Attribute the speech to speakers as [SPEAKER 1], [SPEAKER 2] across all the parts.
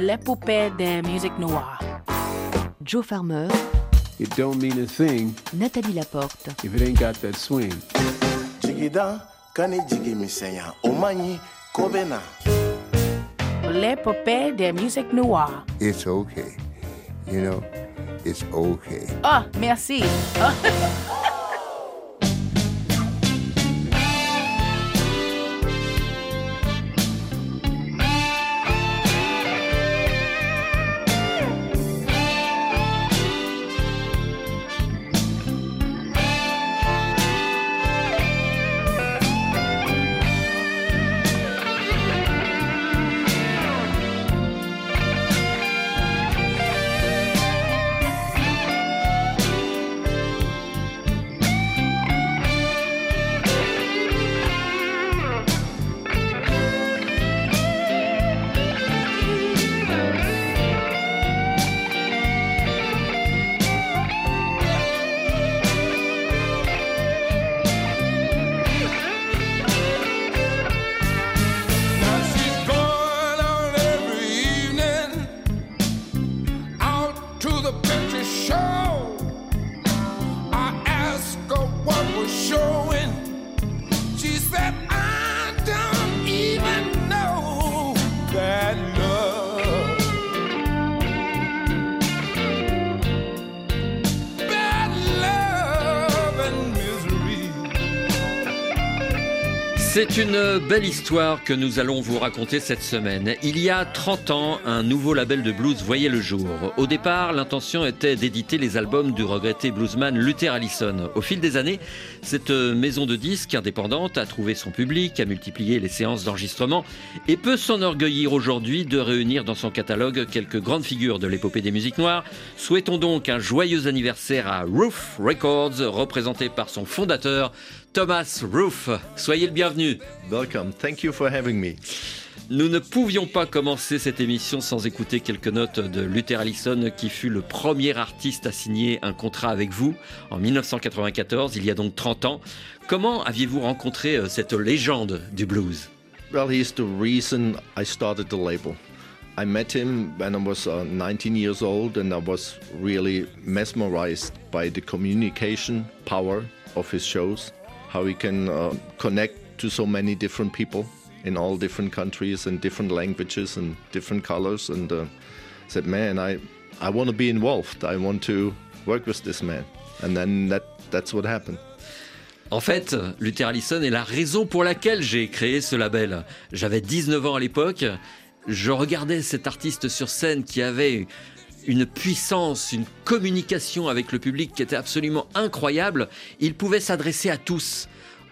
[SPEAKER 1] l'épopée des musiques noires.
[SPEAKER 2] Joe Farmer,
[SPEAKER 3] It don't mean a thing
[SPEAKER 2] Nathalie Laporte.
[SPEAKER 3] if it ain't got that swing.
[SPEAKER 1] L'épopée des musiques noires.
[SPEAKER 4] it's okay. You know, it's okay.
[SPEAKER 1] Ah, merci. Ah.
[SPEAKER 5] C'est une belle histoire que nous allons vous raconter cette semaine. Il y a 30 ans, un nouveau label de blues voyait le jour. Au départ, l'intention était d'éditer les albums du regretté bluesman Luther Allison. Au fil des années, cette maison de disques indépendante a trouvé son public, a multiplié les séances d'enregistrement et peut s'enorgueillir aujourd'hui de réunir dans son catalogue quelques grandes figures de l'épopée des musiques noires. Souhaitons donc un joyeux anniversaire à Roof Records, représenté par son fondateur, Thomas Roof. Soyez le bienvenu.
[SPEAKER 6] Welcome. Thank you for having me.
[SPEAKER 5] Nous ne pouvions pas commencer cette émission sans écouter quelques notes de Luther Allison, qui fut le premier artiste à signer un contrat avec vous en 1994, il y a donc 30 ans. Comment aviez-vous rencontré euh, cette légende du blues?
[SPEAKER 6] Well, he's the reason I started the label. I met him when I was uh, 19 years old, and I was really mesmerized by the communication power of his shows, how he can uh, connect to so many different people in all different countries and different languages and different colors. And uh, said, "Man, I, I want to be involved. I want to work with this man." And then that, that's what happened.
[SPEAKER 5] En fait, Luther Allison est la raison pour laquelle j'ai créé ce label. J'avais 19 ans à l'époque, je regardais cet artiste sur scène qui avait une puissance, une communication avec le public qui était absolument incroyable. Il pouvait s'adresser à tous.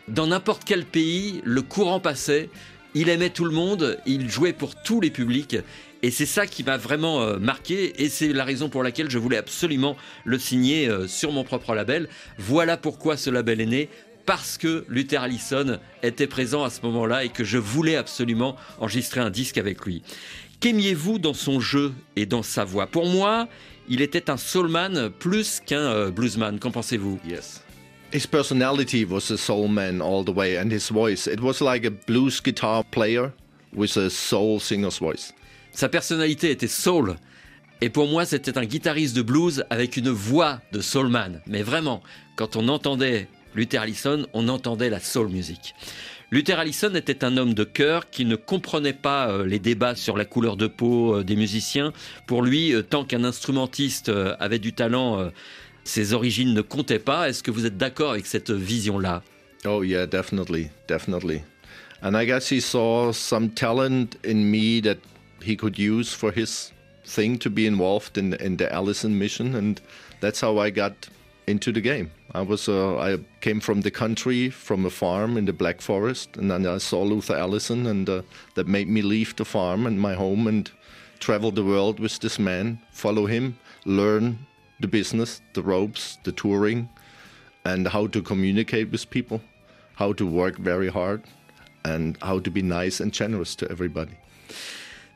[SPEAKER 5] Dans n'importe quel pays, le courant passait. Il aimait tout le monde, il jouait pour tous les publics. Et c'est ça qui m'a vraiment euh, marqué et c'est la raison pour laquelle je voulais absolument le signer euh, sur mon propre label. Voilà pourquoi ce label est né. Parce que Luther Allison était présent à ce moment-là et que je voulais absolument enregistrer un disque avec lui. Qu'aimiez-vous dans son jeu et dans sa voix? Pour moi, il était un soulman plus qu'un euh, bluesman. Qu'en pensez-vous?
[SPEAKER 6] Yes. His personality was a soul man all the way, and his voice, it was like a blues guitar player with a soul singer's voice.
[SPEAKER 5] Sa personnalité était soul. Et pour moi, c'était un guitariste de blues avec une voix de soulman. Mais vraiment, quand on entendait Luther Allison, on entendait la soul music. Luther Allison était un homme de cœur qui ne comprenait pas euh, les débats sur la couleur de peau euh, des musiciens. Pour lui, euh, tant qu'un instrumentiste avait du talent, ses origines ne comptaient pas. Est-ce que vous êtes d'accord avec cette vision-là?
[SPEAKER 6] Oh, yeah, definitely, definitely. And I guess he saw some talent in me that he could use for his thing to be involved in, in the Allison mission, and that's how I got into the game. I was uh, I came from the country, from a farm in the Black Forest, and then I saw Luther Allison, and uh, that made me leave the farm and my home and travel the world with this man, follow him, learn the business, the ropes, the touring, and how to communicate with people, how to work very hard, and how to be nice and generous to everybody.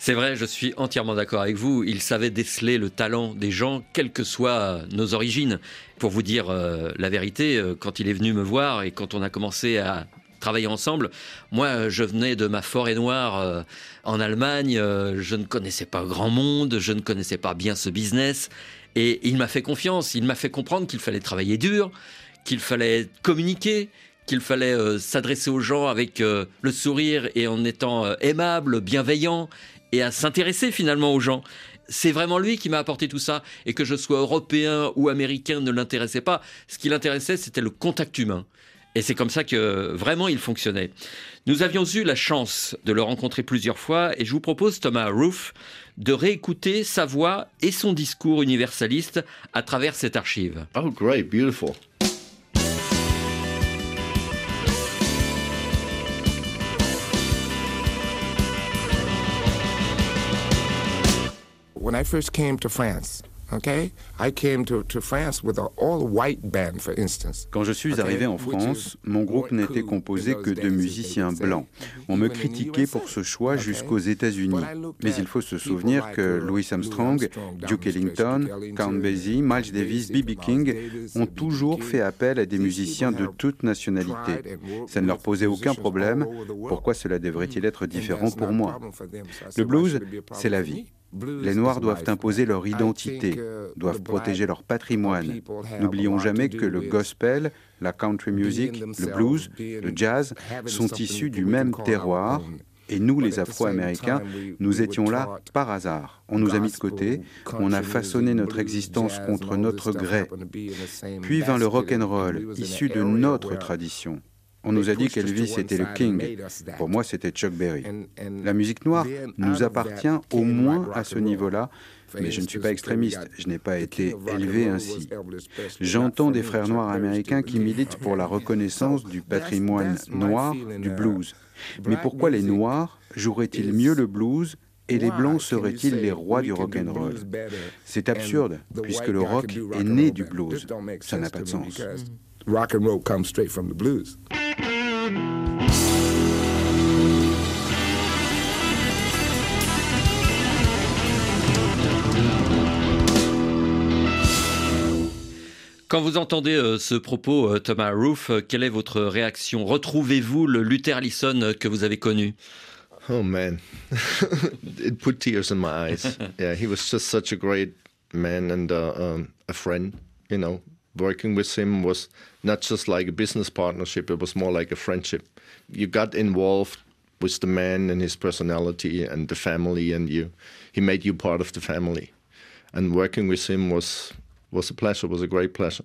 [SPEAKER 5] C'est vrai, je suis entièrement d'accord avec vous. Il savait déceler le talent des gens, quelles que soient nos origines. Pour vous dire euh, la vérité, euh, quand il est venu me voir et quand on a commencé à travailler ensemble. Moi, je venais de ma forêt noire euh, en Allemagne. je ne connaissais pas grand monde. Je ne connaissais pas bien ce business. Et il m'a fait confiance. Il m'a fait comprendre qu'il fallait travailler dur, qu'il fallait communiquer, qu'il fallait s'adresser aux gens avec le sourire et en étant aimable, bienveillant et à s'intéresser finalement aux gens. C'est vraiment lui qui m'a apporté tout ça et que je sois européen ou américain ne l'intéressait pas. Ce qui l'intéressait, c'était le contact humain. Et c'est comme ça que vraiment il fonctionnait. Nous avions eu la chance de le rencontrer plusieurs fois et je vous propose, Thomas Roof, de réécouter sa voix et son discours universaliste à travers cette archive.
[SPEAKER 6] Oh, great, beautiful.
[SPEAKER 7] When I first came to France, okay, I came to, to France with an all-white band, for instance.
[SPEAKER 8] Quand je suis arrivé en France, mon groupe n'était composé que de musiciens blancs. On me critiquait pour ce choix jusqu'aux États-Unis. Mais il faut se souvenir que Louis Armstrong, Duke Ellington, Count Basie, Miles Davis, B.B. King ont toujours fait appel à des musiciens de toute nationalité. Ça ne leur posait aucun problème. Pourquoi cela devrait-il être différent pour moi? Le blues, c'est la vie. Les Noirs doivent imposer leur identité, doivent protéger leur patrimoine. N'oublions jamais que le gospel, la country music, le blues, le jazz sont issus du même terroir. Et nous, les Afro-Américains, nous étions là par hasard. On nous a mis de côté, on a façonné notre existence contre notre gré. Puis vint le rock and roll, issu de notre tradition. On nous a dit qu'Elvis était le king. Pour moi, c'était Chuck Berry. La musique noire nous appartient au moins à ce niveau-là, mais je ne suis pas extrémiste, je n'ai pas été élevé ainsi. J'entends des frères noirs américains qui militent pour la reconnaissance du patrimoine noir du blues. Mais pourquoi les noirs joueraient-ils mieux le blues et les blancs seraient-ils les rois du rock and roll? C'est absurde, puisque le rock est né du blues. Ça n'a pas de sens.
[SPEAKER 7] Rock and roll comes straight from the blues.
[SPEAKER 5] Quand vous entendez euh, ce propos, euh, Thomas Roof, euh, quelle est votre réaction? Retrouvez-vous le Luther Allison que vous avez connu?
[SPEAKER 6] Oh man, it put tears in my eyes. yeah, he was just such a great man and uh, um, a friend. You know, working with him was not just like a business partnership; it was more like a friendship. You got involved with the man and his personality and the family, and you he made you part of the family. And working with him was was a pleasure. Was a great pleasure.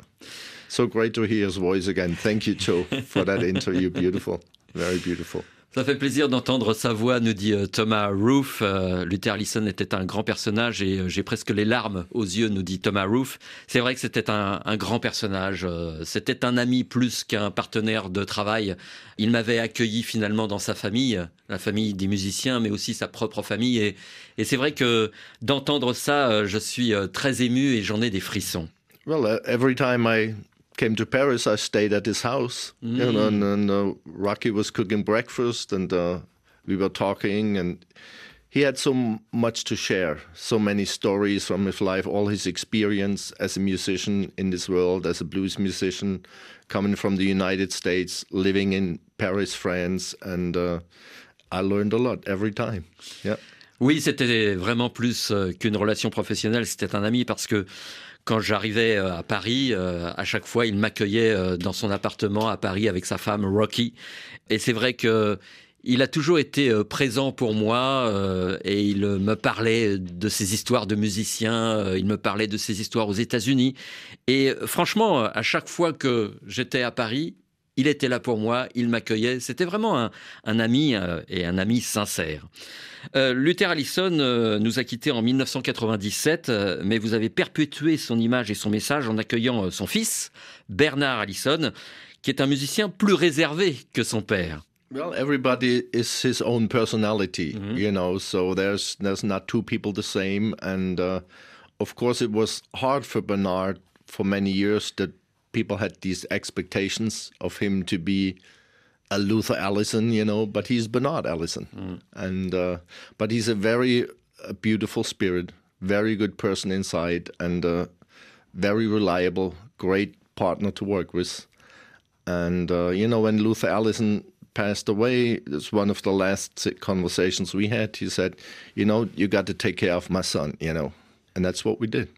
[SPEAKER 6] So great to hear his voice again. Thank you, Joe, for that interview. Beautiful, very beautiful.
[SPEAKER 5] Ça fait plaisir d'entendre sa voix, nous dit euh, Thomas Roof. Euh, Luther Allison était un grand personnage et euh, j'ai presque les larmes aux yeux, nous dit Thomas Roof. C'est vrai que c'était un, grand personnage. C'était un ami plus qu'un partenaire de travail. Il m'avait accueilli finalement dans sa famille, la famille des musiciens, mais aussi sa propre famille. Et, et c'est vrai que d'entendre ça, je suis très ému et j'en ai des frissons.
[SPEAKER 6] Well, uh, every time I came to Paris, I stayed at his house. You know, and, and uh, Rocky was cooking breakfast, and uh, we were talking, and he had so much to share, so many stories from his life, all his experience as a musician in this world, as a blues musician, coming from the United States, living in Paris, France, and uh, I learned a lot every time. Yeah.
[SPEAKER 5] Oui, c'était vraiment plus euh, qu'une relation professionnelle, c'était un ami parce que quand j'arrivais euh, à Paris, euh, à chaque fois, il m'accueillait euh, dans son appartement à Paris avec sa femme Rocky. Et c'est vrai que il a toujours été présent pour moi et il me parlait de ses histoires de musiciens, il me parlait de ses histoires aux États-Unis. Et franchement, à chaque fois que j'étais à Paris, il était là pour moi, il m'accueillait. C'était vraiment un, un ami euh, et un ami sincère. Euh, Luther Allison euh, nous a quittés en 1997, euh, mais vous avez perpétué son image et son message en accueillant son fils, Bernard Allison, qui est un musicien plus réservé que son père.
[SPEAKER 6] Well, everybody is his own personality, you know. So there's there's not two people the same, and uh, of course it was hard for Bernard for many years that people had these expectations of him to be a Luther Allison, you know. But he's Bernard Allison, and uh, but he's a very uh, beautiful spirit, very good person inside, and uh, very reliable, great partner to work with. And uh, you know, when Luther Allison passed away, it's one of the last conversations we had. He said, You know, you got to take care of my son, you know. And that's what we did.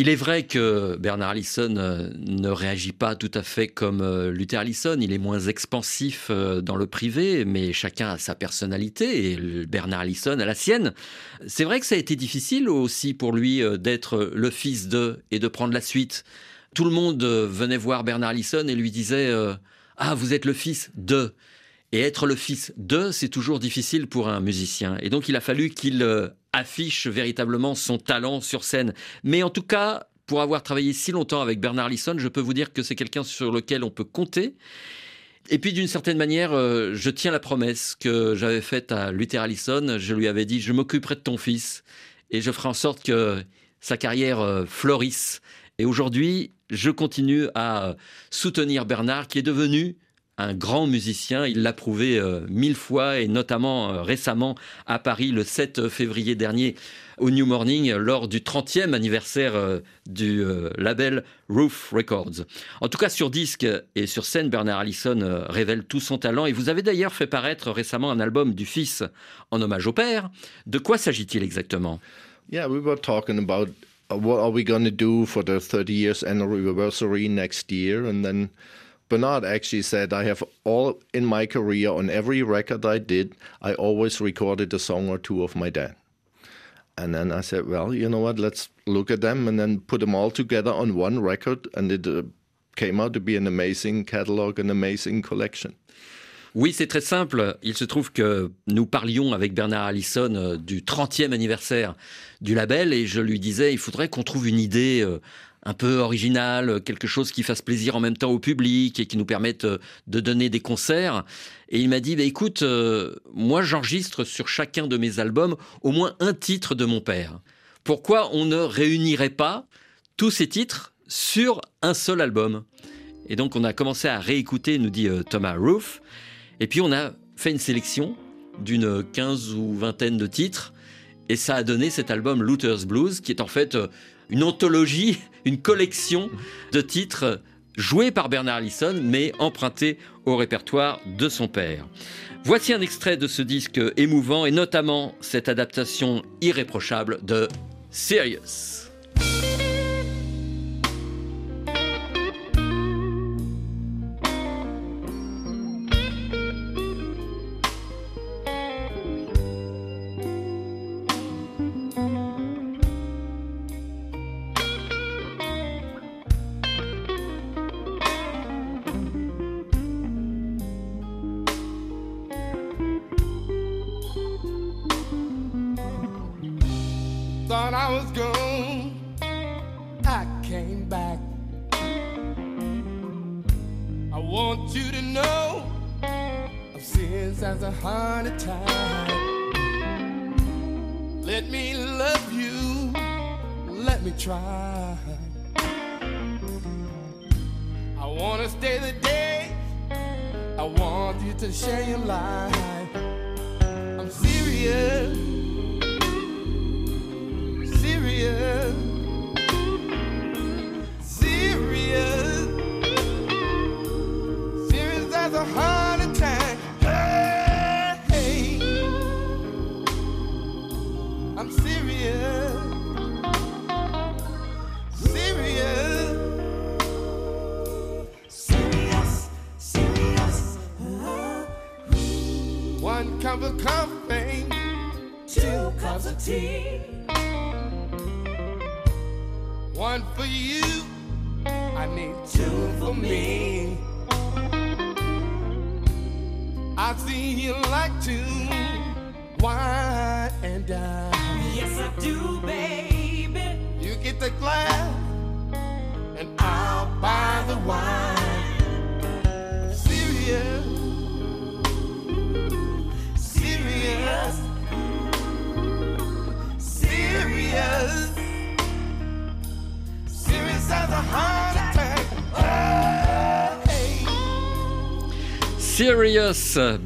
[SPEAKER 5] Il est vrai que Bernard Allison euh, ne réagit pas tout à fait comme euh, Luther Allison. Il est moins expansif euh, dans le privé, mais chacun a sa personnalité et Bernard Allison a la sienne. C'est vrai que ça a été difficile aussi pour lui d'être le fils de et de prendre la suite. Tout le monde venait voir Bernard Allison et lui disait Ah, vous êtes le fils de. Et être le fils de, c'est toujours difficile pour un musicien. Et donc il a fallu qu'il affiche véritablement son talent sur scène. Mais en tout cas, pour avoir travaillé si longtemps avec Bernard Lisson, je peux vous dire que c'est quelqu'un sur lequel on peut compter. Et puis d'une certaine manière, euh, je tiens la promesse que j'avais faite à Luther Allison. Je lui avais dit, je m'occuperai de ton fils et je ferai en sorte que sa carrière euh, fleurisse. Et aujourd'hui, je continue à soutenir Bernard qui est devenu un grand musicien. Il l'a prouvé euh, mille fois et notamment euh, récemment à Paris le 7 février dernier au New Morning lors du 30e anniversaire euh, du label Roof Records. En tout cas, sur disque et sur scène, Bernard Allison révèle tout son talent et vous avez d'ailleurs fait paraître récemment un album du fils en hommage au père. De quoi s'agit-il exactement?
[SPEAKER 6] Yeah, we were talking about uh, what are we going to do for the 30 years anniversary next year and then Bernard actually said, I have all in my career, on every record I did, I always recorded a song or two of my dad. And then I said, well, you know what, let's look at them and then put them all together on one record. And it uh, came out to be an amazing catalog, an amazing collection.
[SPEAKER 5] Oui, c'est très simple. Il se trouve que nous parlions avec Bernard Allison euh, du 30e anniversaire du label et je lui disais, il faudrait qu'on trouve une idée euh, un peu original, quelque chose qui fasse plaisir en même temps au public et qui nous permette euh, de donner des concerts. Et il m'a dit, bah, écoute, euh, moi j'enregistre sur chacun de mes albums au moins un titre de mon père. Pourquoi on ne réunirait pas tous ces titres sur un seul album? Et donc on a commencé à réécouter, nous dit euh, Thomas Roof, et puis on a fait une sélection d'une quinze ou vingtaine de titres, et ça a donné cet album Luther's Blues, qui est en fait une anthologie, une collection de titres joués par Bernard Allison, mais empruntés au répertoire de son père. Voici un extrait de ce disque émouvant et notamment cette adaptation irréprochable de Sirius.
[SPEAKER 9] Thought I was gone,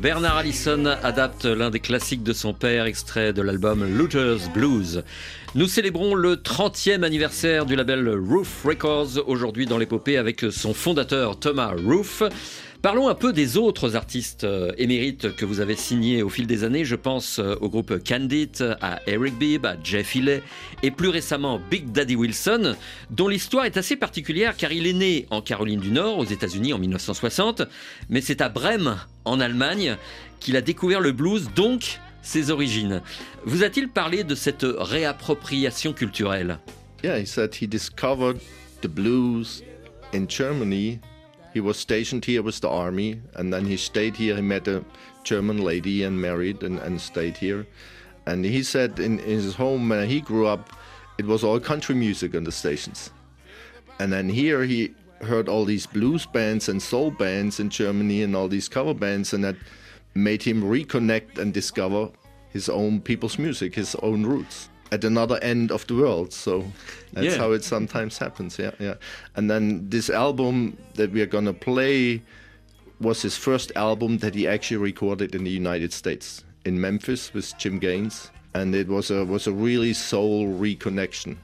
[SPEAKER 5] Bernard Allison adapte l'un des classiques de son père, extrait de l'album Luther's Blues. Nous célébrons le 30e anniversaire du label Roof Records aujourd'hui dans l'épopée avec son fondateur Thomas Roof. Parlons un peu des autres artistes euh, émérites que vous avez signés au fil des années. Je pense euh, au groupe Candid, à Eric Bibb, à Jeff Healey et plus récemment Big Daddy Wilson, dont l'histoire est assez particulière car il est né en Caroline du Nord, aux États-Unis en 1960, mais c'est à Brême, en Allemagne, qu'il a découvert le blues, donc ses origines. Vous a-t-il parlé de cette réappropriation culturelle?
[SPEAKER 6] Yeah, he said he discovered the blues in Germany he was stationed here with the army, and then he stayed here. He met a German lady and married and, and stayed here. And he said in, in his home where he grew up, it was all country music on the stations. And then here he heard all these blues bands and soul bands in Germany and all these cover bands, and that made him reconnect and discover his own people's music, his own roots at another end of the world. So that's
[SPEAKER 5] Yeah.
[SPEAKER 6] how it sometimes happens. Yeah, yeah. And then this album that we are gonna play was his first album that he actually recorded in the United States in Memphis with Jim Gaines, and it was a was a really soul reconnection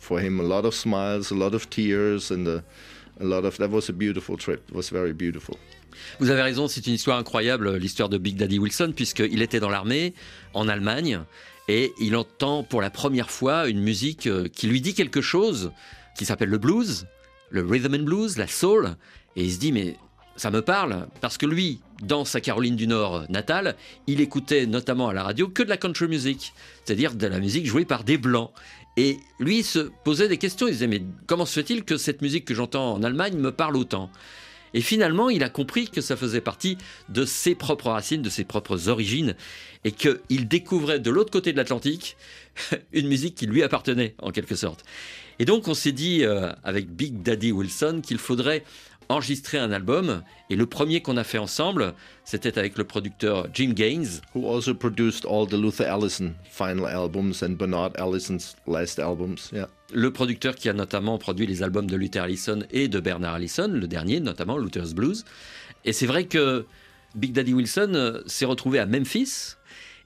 [SPEAKER 6] for him. A lot of smiles, a lot of tears, and a, a lot of that was a beautiful trip. It was very beautiful.
[SPEAKER 5] Vous avez raison, c'est une histoire incroyable, l'histoire de Big Daddy Wilson, puisqu'il était dans l'armée en Allemagne et il entend pour la première fois une musique euh, qui lui dit quelque chose, qui s'appelle le blues, le rhythm and blues, la soul, et il se dit mais ça me parle, parce que lui, dans sa Caroline du Nord natale, il écoutait notamment à la radio que de la country music, c'est-à-dire de la musique jouée par des blancs. Et lui il se posait des questions, il disait mais comment se fait-il que cette musique que j'entends en Allemagne me parle autant? Et finalement, il a compris que ça faisait partie de ses propres racines, de ses propres origines, et qu'il découvrait de l'autre côté de l'Atlantique une musique qui lui appartenait, en quelque sorte. Et donc, on s'est dit, euh, avec Big Daddy Wilson, qu'il faudrait enregistrer un album. Et le premier qu'on a fait ensemble, c'était avec le producteur Jim Gaines.
[SPEAKER 6] Who also produced all the Luther Allison final albums and Bernard Allison's last albums. Yeah.
[SPEAKER 5] Le producteur qui a notamment produit les albums de Luther Allison et de Bernard Allison, le dernier notamment, Luther's Blues. Et c'est vrai que Big Daddy Wilson euh, s'est retrouvé à Memphis.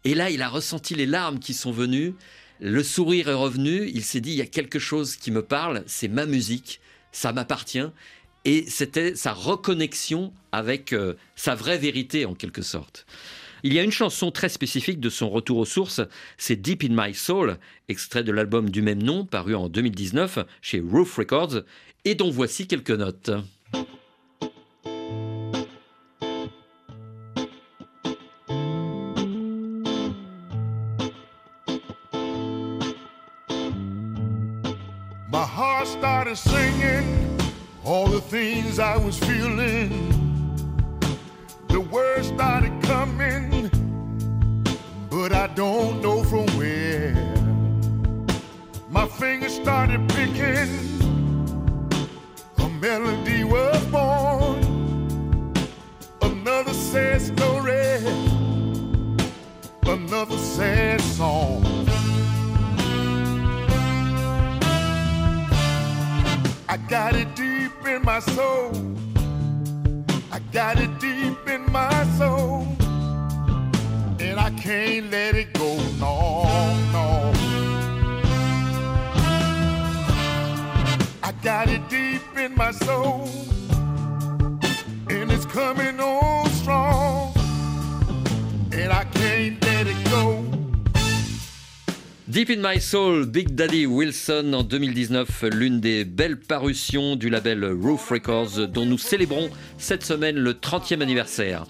[SPEAKER 5] Et là, il a ressenti les larmes qui sont venues. Le sourire est revenu. Il s'est dit, il y a quelque chose qui me parle. C'est ma musique. Ça m'appartient. Et c'était sa reconnexion avec euh, sa vraie vérité en quelque sorte. Il y a une chanson très spécifique de son retour aux sources, c'est Deep in My Soul, extrait de l'album du même nom paru en 2019 chez Roof Records, et dont voici quelques notes.
[SPEAKER 9] Things I was feeling. The words started coming, but I don't know from where. My fingers started picking, a melody was born. Another sad story, another sad song. I got it deep in my soul. I got it deep in my soul. And I can't let it go, no, no. I got it deep in my soul. And it's coming on strong. And I can't let it go.
[SPEAKER 5] Deep in My Soul, Big Daddy Wilson en 2019, l'une des belles parutions du label Roof Records dont nous célébrons cette semaine le 30e anniversaire.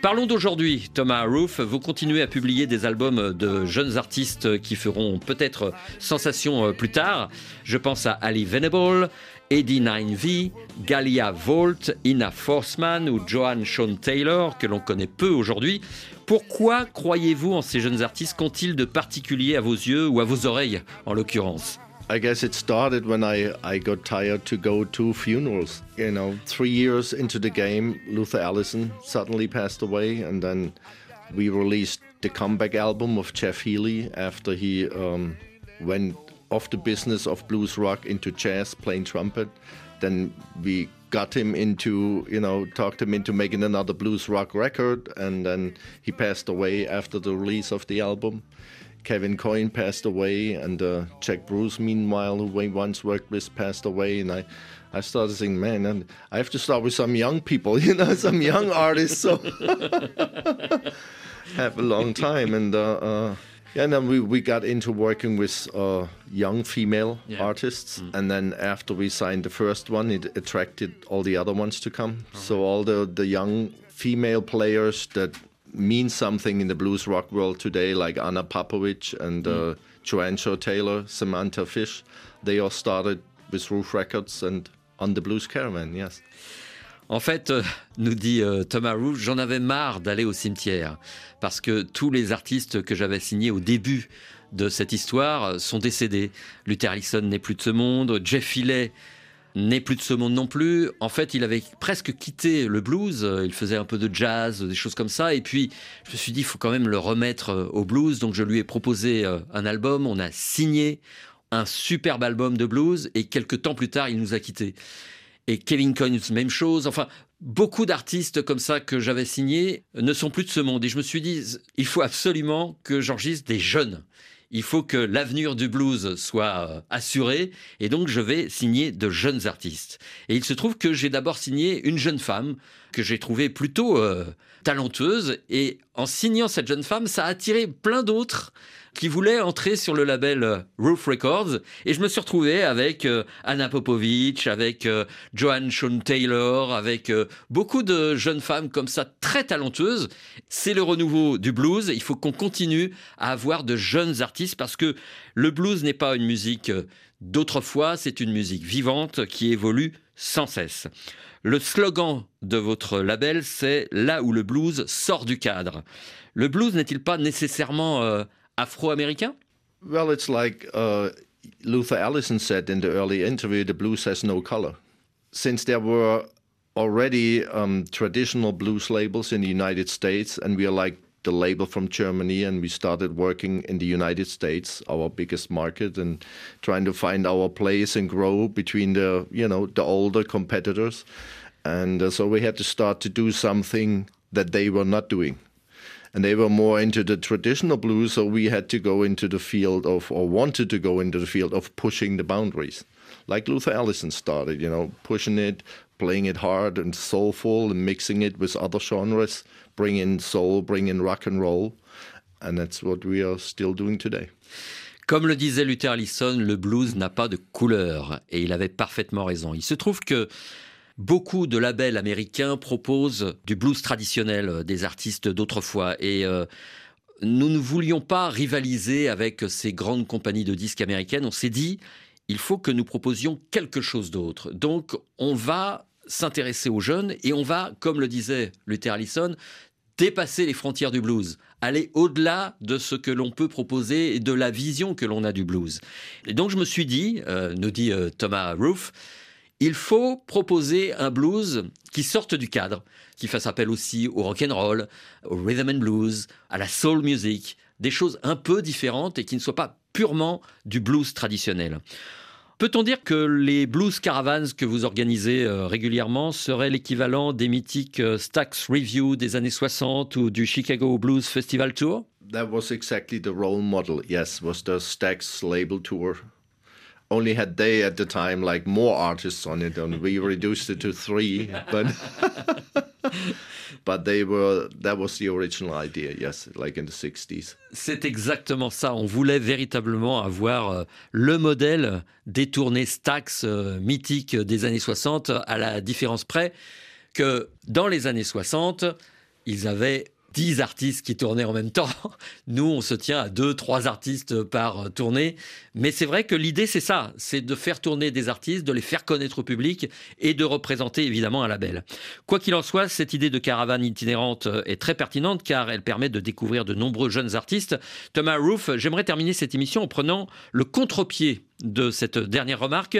[SPEAKER 5] Parlons d'aujourd'hui, Thomas Roof. Vous continuez à publier des albums de jeunes artistes qui feront peut-être sensation euh, plus tard. Je pense à Ali Venable, Eddie 9V, Galia Volt, Ina Forceman ou Joan Sean Taylor, que l'on connaît peu aujourd'hui. Pourquoi croyez-vous en ces jeunes artistes Qu'ont-ils de particulier à vos yeux ou à vos oreilles, en l'occurrence?
[SPEAKER 6] I guess it started when I, I got tired to go to funerals. You know, three years into the game, Luther Allison suddenly passed away, and then we released the comeback album of Jeff Healey after he um, went off the business of blues rock into jazz, playing trumpet. Then we got him into, you know, talked him into making another blues rock record, and then he passed away after the release of the album. Kevin Coyne passed away, and uh, Jack Bruce, meanwhile, who we once worked with, passed away, and I. I started thinking, man, and I have to start with some young people, you know, some young artists. So have a long time, and uh, uh, yeah, and then we, we got into working with uh, young female
[SPEAKER 5] Yeah.
[SPEAKER 6] artists, and then after we signed the first one, it attracted all the other ones to come. So all the the young female players that mean something in the blues rock world today, like Anna Popovich and uh, Joanne Shaw Taylor, Samantha Fish, they all started with Roof Records and on the Blues Caravan. Yes.
[SPEAKER 5] En fait, euh, nous dit euh, Thomas Rouge, j'en avais marre d'aller au cimetière parce que tous les artistes que j'avais signés au début de cette histoire euh, sont décédés. Luther Allison n'est plus de ce monde, Jeff Healey n'est plus de ce monde non plus. En fait, il avait presque quitté le blues, il faisait un peu de jazz, des choses comme ça. Et puis, je me suis dit, il faut quand même le remettre au blues. Donc, je lui ai proposé un album, on a signé un superbe album de blues et quelques temps plus tard, il nous a quittés. Et Kevin Coyne, même chose. Enfin, beaucoup d'artistes comme ça que j'avais signés ne sont plus de ce monde. Et je me suis dit, il faut absolument que j'enregistre des jeunes. Il faut que l'avenir du blues soit euh, assuré. Et donc, je vais signer de jeunes artistes. Et il se trouve que j'ai d'abord signé une jeune femme que j'ai trouvée plutôt euh, talentueuse. Et en signant cette jeune femme, ça a attiré plein d'autres qui voulaient entrer sur le label euh, Roof Records. Et je me suis retrouvé avec euh, Anna Popovich, avec euh, Joanne Sean Taylor, avec beaucoup de jeunes femmes comme ça, très talentueuses. C'est le renouveau du blues. Il faut qu'on continue à avoir de jeunes artistes parce que le blues n'est pas une musique d'autrefois, c'est une musique vivante qui évolue sans cesse. Le slogan de votre label, c'est là où le blues sort du cadre. Le blues n'est-il pas nécessairement afro-américain
[SPEAKER 6] Well, it's like uh, Luther Allison said in the early interview the blues has no color. Since there were already um, traditional blues labels in the United States, and we are like the label from Germany, and we started working in the United States, our biggest market, and trying to find our place and grow between the you know the older competitors, and uh, so we had to start to do something that they were not doing and they were more into the traditional blues so we had to go into the field of or wanted to go into the field of pushing the boundaries like luther allison started you know pushing it playing it hard and soulful and mixing it with other genres bring in soul bring in rock and roll and that's what we are still doing today
[SPEAKER 5] Comme le disait Luther Allison, le blues n'a pas de couleur. Et il avait parfaitement raison. Il se trouve que beaucoup de labels américains proposent du blues traditionnel euh, des artistes d'autrefois. Et euh, nous ne voulions pas rivaliser avec ces grandes compagnies de disques américaines. On s'est dit, il faut que nous proposions quelque chose d'autre. Donc, on va s'intéresser aux jeunes et on va, comme le disait Luther Allison, dépasser les frontières du blues, aller au-delà de ce que l'on peut proposer et de la vision que l'on a du blues. Et donc je me suis dit, euh, nous dit Thomas Roof, il faut proposer un blues qui sorte du cadre, qui fasse appel aussi au rock and roll, au rhythm and blues, à la soul music, des choses un peu différentes et qui ne soient pas purement du blues traditionnel. Peut-on dire que les blues caravans que vous organisez euh, régulièrement seraient l'équivalent des mythiques euh, Stax Review des années 60 ou du Chicago Blues Festival Tour?
[SPEAKER 6] That was exactly the role model yes was the stax label tour only had they at the time like more artists on it and we reduced it to three but but they were that was the original idea yes like in the 60s
[SPEAKER 5] C'est exactement ça. On voulait véritablement avoir euh, le modèle des tournées Stax euh, mythiques des années 60, à la différence près que dans les années 60, ils avaient 10 artistes qui tournaient en même temps. Nous, on se tient à 2, 3 artistes par euh, tournée. Mais c'est vrai que l'idée, c'est ça. C'est de faire tourner des artistes, de les faire connaître au public et de représenter évidemment un label. Quoi qu'il en soit, cette idée de caravane itinérante euh, est très pertinente car elle permet de découvrir de nombreux jeunes artistes. Thomas Roof, j'aimerais terminer cette émission en prenant le contre-pied de cette dernière remarque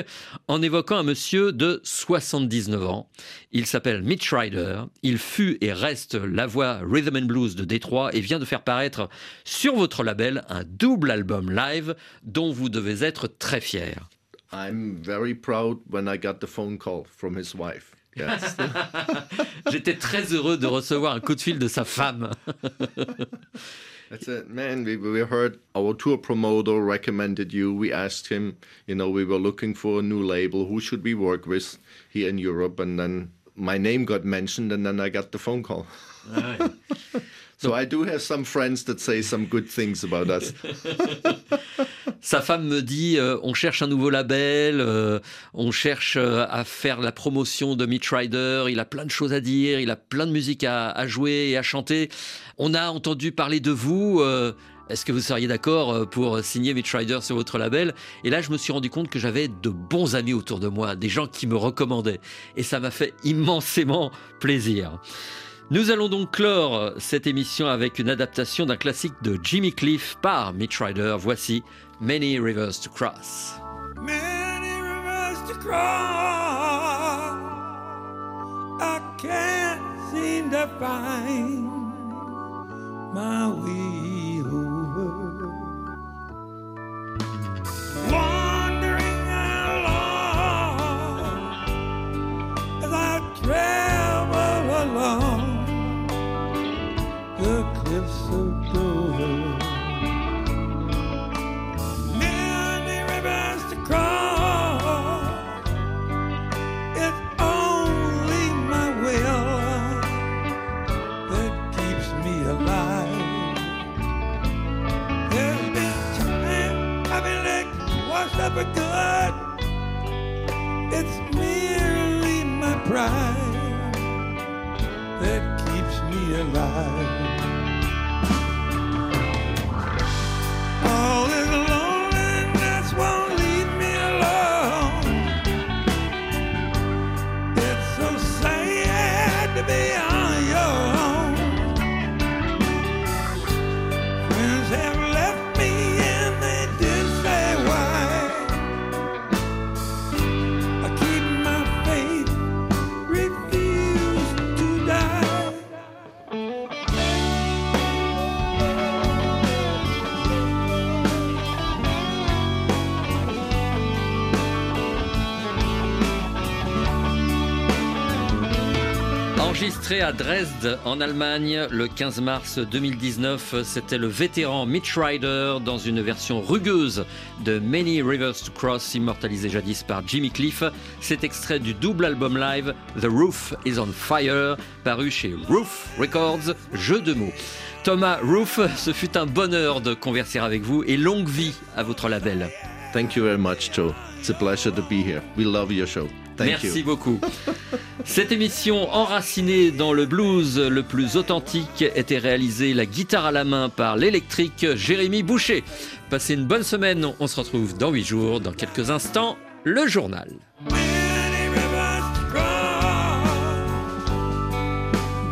[SPEAKER 5] en évoquant un monsieur de 79 ans. Il s'appelle Mitch Ryder. Il fut et reste la voix Rhythm and Blues de Détroit et vient de faire paraître sur votre label un double album live dont vous devez être très fier.
[SPEAKER 6] i'm very proud when i got the phone call from his wife yes
[SPEAKER 5] J'étais très heureux de recevoir un coup de fil de sa femme.
[SPEAKER 6] That's it, man. We, we heard our tour promoter recommended you. We asked him, you know, we were looking for a new label. Who should we work with here in Europe? And then my name got mentioned, and then I got the phone call.
[SPEAKER 5] Ouais.
[SPEAKER 6] So I do have some friends that say some good things about us.
[SPEAKER 5] Sa femme me dit euh, on cherche un nouveau label, euh, on cherche euh, à faire la promotion de Mitch Ryder, il a plein de choses à dire, il a plein de musique à, à jouer et à chanter. On a entendu parler de vous. est-ce que vous seriez d'accord pour signer Mitch Ryder sur votre label? Et là, je me suis rendu compte que j'avais de bons amis autour de moi, des gens qui me recommandaient. Et ça m'a fait immensément plaisir. Nous allons donc clore cette émission avec une adaptation d'un classique de Jimmy Cliff par Mitch Ryder. Voici Many Rivers to Cross.
[SPEAKER 10] There's been time I've been let washed up for good. It's merely my pride that keeps me alive.
[SPEAKER 5] Enregistré à Dresde, en Allemagne, le 15 mars 2019, c'était le vétéran Mitch Ryder dans une version rugueuse de Many Rivers to Cross, immortalisé jadis par Jimmy Cliff. C'est extrait du double album live The Roof is on Fire, paru chez Roof Records, jeu de mots. Thomas Roof, ce fut un bonheur de converser avec vous et longue vie à votre label.
[SPEAKER 6] Thank you very much, Joe. It's a pleasure to be here. We love your show. Thank
[SPEAKER 5] Merci
[SPEAKER 6] you.
[SPEAKER 5] beaucoup. Cette émission enracinée dans le blues le plus authentique était réalisée la guitare à la main par l'électrique Jérémy Boucher. Passez une bonne semaine, on se retrouve dans 8 jours, dans quelques instants, le journal.
[SPEAKER 10] Many rivers to cross,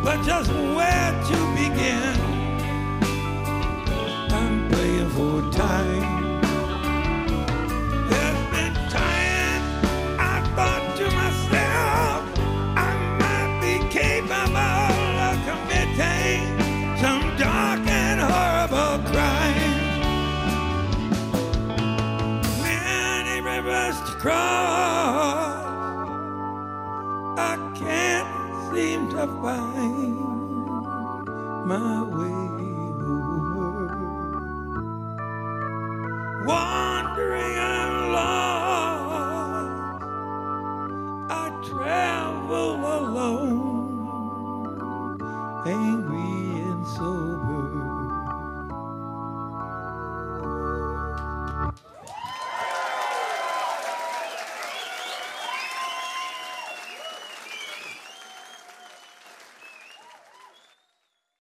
[SPEAKER 10] but just where